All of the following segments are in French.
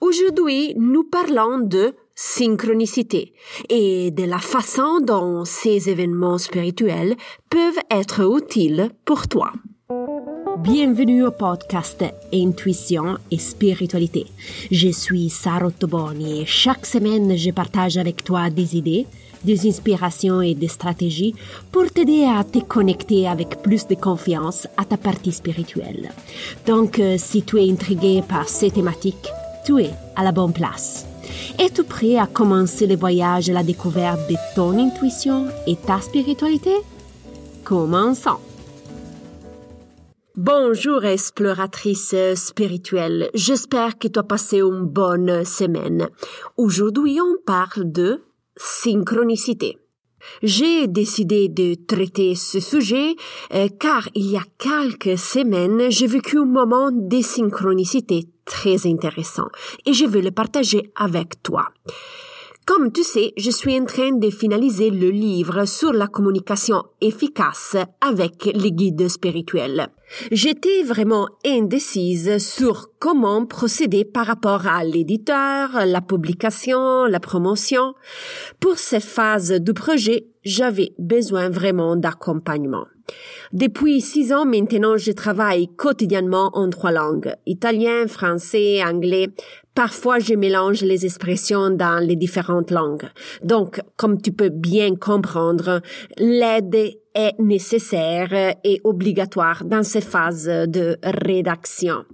Aujourd'hui, nous parlons de synchronicité et de la façon dont ces événements spirituels peuvent être utiles pour toi. Bienvenue au podcast Intuition et Spiritualité. Je suis Sarah Toboni et chaque semaine je partage avec toi des idées, des inspirations et des stratégies pour t'aider à te connecter avec plus de confiance à ta partie spirituelle. Donc, euh, si tu es intrigué par ces thématiques, tu es à la bonne place. Es-tu prêt à commencer le voyage à la découverte de ton intuition et ta spiritualité? Commençons. Bonjour exploratrice spirituelle, j'espère que tu as passé une bonne semaine. Aujourd'hui on parle de synchronicité. J'ai décidé de traiter ce sujet euh, car il y a quelques semaines j'ai vécu un moment de synchronicité très intéressant et je veux le partager avec toi. Comme tu sais, je suis en train de finaliser le livre sur la communication efficace avec les guides spirituels. J'étais vraiment indécise sur comment procéder par rapport à l'éditeur, la publication, la promotion. Pour cette phase du projet, j'avais besoin vraiment d'accompagnement. Depuis six ans maintenant, je travaille quotidiennement en trois langues, italien, français, anglais. Parfois, je mélange les expressions dans les différentes langues. Donc, comme tu peux bien comprendre, l'aide est nécessaire et obligatoire dans ces phases de rédaction.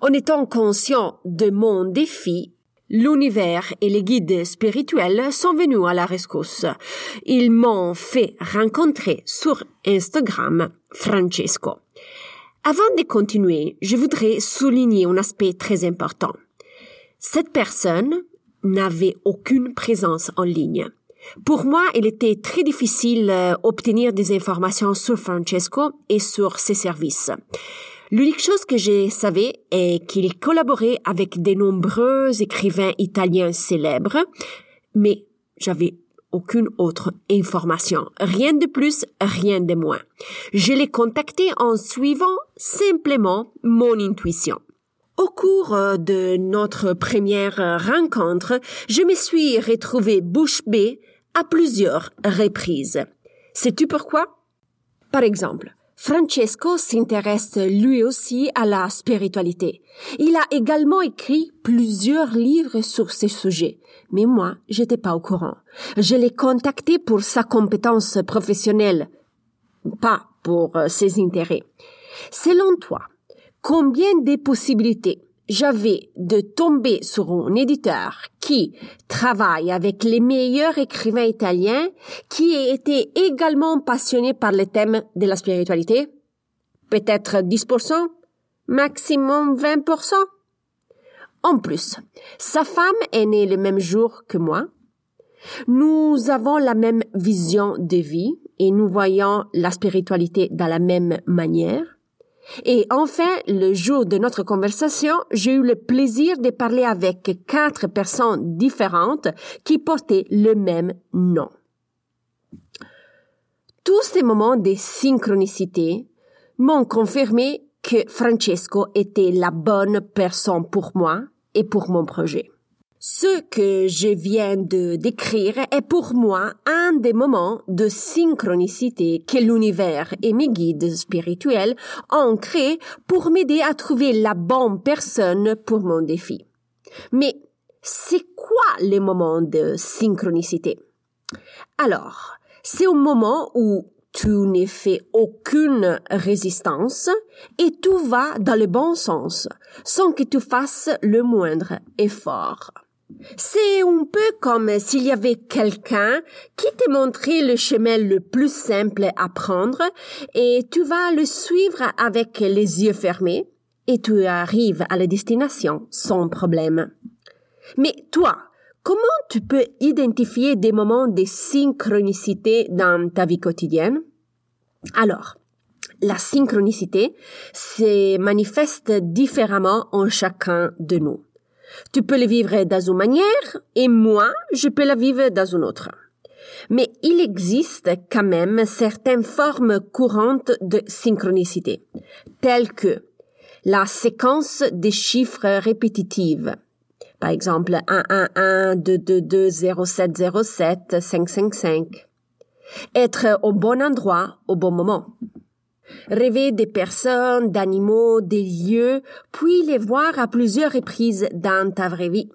En étant conscient de mon défi, L'univers et les guides spirituels sont venus à la rescousse. Ils m'ont fait rencontrer sur Instagram Francesco. Avant de continuer, je voudrais souligner un aspect très important. Cette personne n'avait aucune présence en ligne. Pour moi, il était très difficile d'obtenir des informations sur Francesco et sur ses services. L'unique chose que je savais est qu'il collaborait avec de nombreux écrivains italiens célèbres, mais j'avais aucune autre information. Rien de plus, rien de moins. Je l'ai contacté en suivant simplement mon intuition. Au cours de notre première rencontre, je me suis retrouvée bouche bée à plusieurs reprises. Sais-tu pourquoi? Par exemple, Francesco s'intéresse lui aussi à la spiritualité. Il a également écrit plusieurs livres sur ce sujet. Mais moi, j'étais pas au courant. Je l'ai contacté pour sa compétence professionnelle, pas pour euh, ses intérêts. Selon toi, combien de possibilités j'avais de tomber sur un éditeur qui travaille avec les meilleurs écrivains italiens, qui était également passionné par le thème de la spiritualité? Peut-être 10%? Maximum 20%? En plus, sa femme est née le même jour que moi. Nous avons la même vision de vie et nous voyons la spiritualité de la même manière. Et enfin, le jour de notre conversation, j'ai eu le plaisir de parler avec quatre personnes différentes qui portaient le même nom. Tous ces moments de synchronicité m'ont confirmé que Francesco était la bonne personne pour moi et pour mon projet. Ce que je viens de décrire est pour moi un des moments de synchronicité que l'univers et mes guides spirituels ont créé pour m'aider à trouver la bonne personne pour mon défi. Mais c'est quoi les moments de synchronicité? Alors, c'est un moment où tu n'es fait aucune résistance et tout va dans le bon sens sans que tu fasses le moindre effort. C'est un peu comme s'il y avait quelqu'un qui te montrait le chemin le plus simple à prendre et tu vas le suivre avec les yeux fermés et tu arrives à la destination sans problème. Mais toi, comment tu peux identifier des moments de synchronicité dans ta vie quotidienne? Alors, la synchronicité se manifeste différemment en chacun de nous. Tu peux le vivre dans une manière et moi, je peux la vivre dans une autre. Mais il existe quand même certaines formes courantes de synchronicité, telles que la séquence des chiffres répétitifs. Par exemple, 111-222-0707-555. Être au bon endroit au bon moment. Rêver des personnes, d'animaux, des lieux, puis les voir à plusieurs reprises dans ta vraie vie.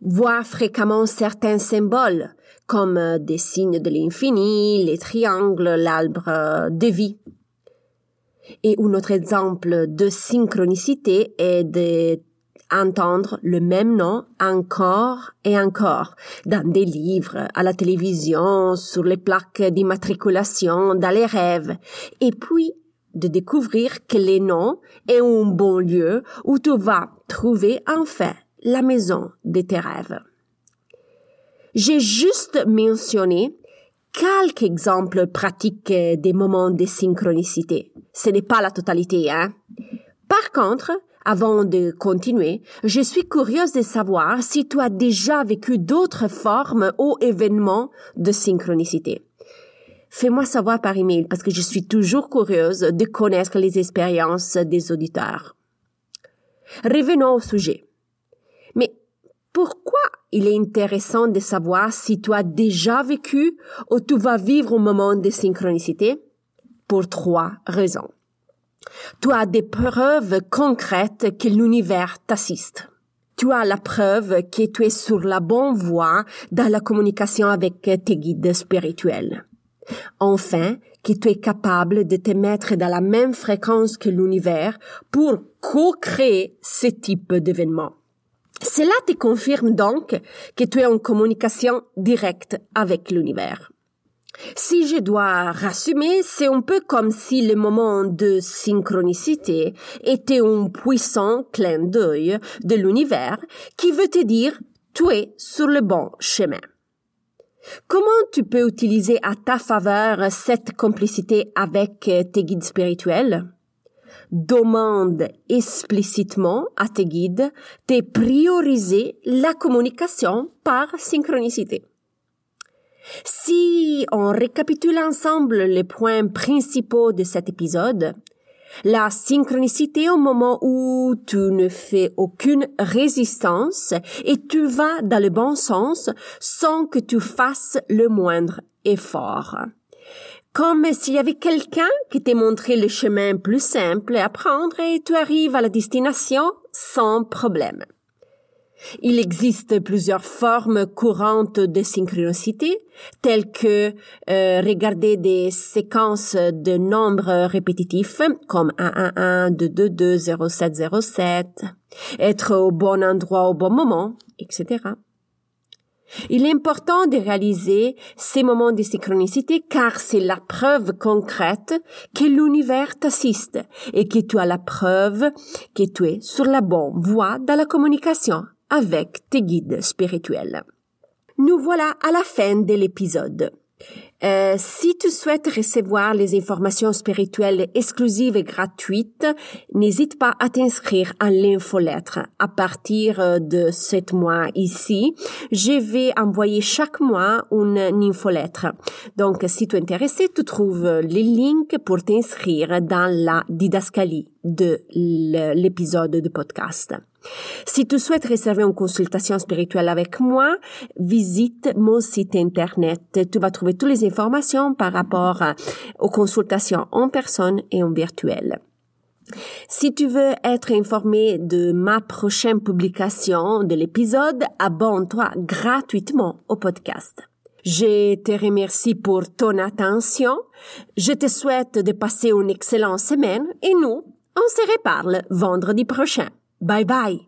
Voir fréquemment certains symboles, comme des signes de l'infini, les triangles, l'arbre de vie. Et un autre exemple de synchronicité est de entendre le même nom encore et encore dans des livres, à la télévision, sur les plaques d'immatriculation, dans les rêves, et puis de découvrir que les noms est un bon lieu où tu vas trouver enfin la maison de tes rêves. J'ai juste mentionné quelques exemples pratiques des moments de synchronicité. Ce n'est pas la totalité, hein. Par contre, avant de continuer, je suis curieuse de savoir si tu as déjà vécu d'autres formes ou événements de synchronicité. Fais-moi savoir par email parce que je suis toujours curieuse de connaître les expériences des auditeurs. Revenons au sujet. Mais pourquoi il est intéressant de savoir si tu as déjà vécu ou tu vas vivre un moment de synchronicité? Pour trois raisons. Tu as des preuves concrètes que l'univers t'assiste. Tu as la preuve que tu es sur la bonne voie dans la communication avec tes guides spirituels. Enfin, que tu es capable de te mettre dans la même fréquence que l'univers pour co-créer ce type d'événement. Cela te confirme donc que tu es en communication directe avec l'univers. Si je dois rassumer, c'est un peu comme si le moment de synchronicité était un puissant clin d'œil de l'univers qui veut te dire tu es sur le bon chemin. Comment tu peux utiliser à ta faveur cette complicité avec tes guides spirituels? Demande explicitement à tes guides de prioriser la communication par synchronicité. Si on récapitule ensemble les points principaux de cet épisode, la synchronicité au moment où tu ne fais aucune résistance et tu vas dans le bon sens sans que tu fasses le moindre effort. Comme s'il y avait quelqu'un qui t'ait montré le chemin plus simple à prendre et tu arrives à la destination sans problème. Il existe plusieurs formes courantes de synchronicité, telles que euh, regarder des séquences de nombres répétitifs comme 111, 222, 0707, être au bon endroit au bon moment, etc. Il est important de réaliser ces moments de synchronicité car c'est la preuve concrète que l'univers t'assiste et que tu as la preuve que tu es sur la bonne voie dans la communication avec tes guides spirituels. Nous voilà à la fin de l'épisode. Euh, si tu souhaites recevoir les informations spirituelles exclusives et gratuites, n'hésite pas à t'inscrire à l'infolettre. À partir euh, de ce mois ici, je vais envoyer chaque mois une infolettre. Donc, si tu es intéressé, tu trouves les links pour t'inscrire dans la didascalie de l'épisode de podcast. Si tu souhaites réserver une consultation spirituelle avec moi, visite mon site internet. Tu vas trouver toutes les informations par rapport aux consultations en personne et en virtuel. Si tu veux être informé de ma prochaine publication de l'épisode, abonne-toi gratuitement au podcast. Je te remercie pour ton attention. Je te souhaite de passer une excellente semaine et nous, on se reparle vendredi prochain. Bye bye.